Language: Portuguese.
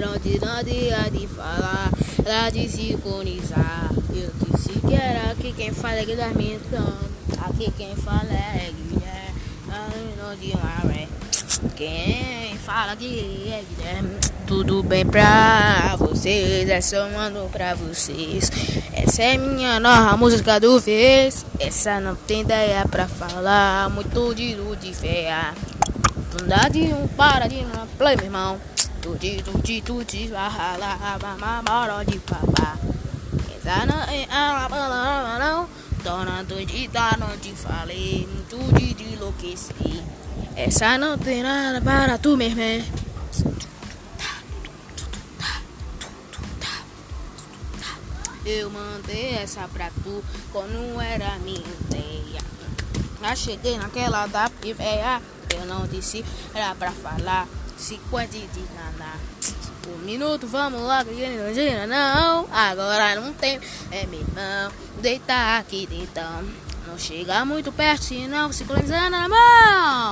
não te não dia de falar, lá de sincronizar. Eu disse que era aqui quem fala é Guilherme então. Aqui quem fala é Guilherme. Não de maré. Quem fala que é Guilherme. Tudo bem pra vocês, essa eu mando pra vocês. Essa é minha nova música do vez. Essa não tem ideia pra falar. Muito de de feia. Não de um para de uma play, meu irmão. Tudo, tudo, tudo, vai ralar, bora de papá. Essa não é a palavra, não. Dona doidita, não te falei. Muito de enlouquecer. Essa não tem nada para tu, irmão. Eu mandei essa pra tu quando era minha ideia. Já cheguei naquela da véia, eu não disse, era pra falar 50 de naná. Um minuto, vamos que não. Agora não tem, é meu irmão. Deitar aqui então. Não chega muito perto, senão sincronizando na mão.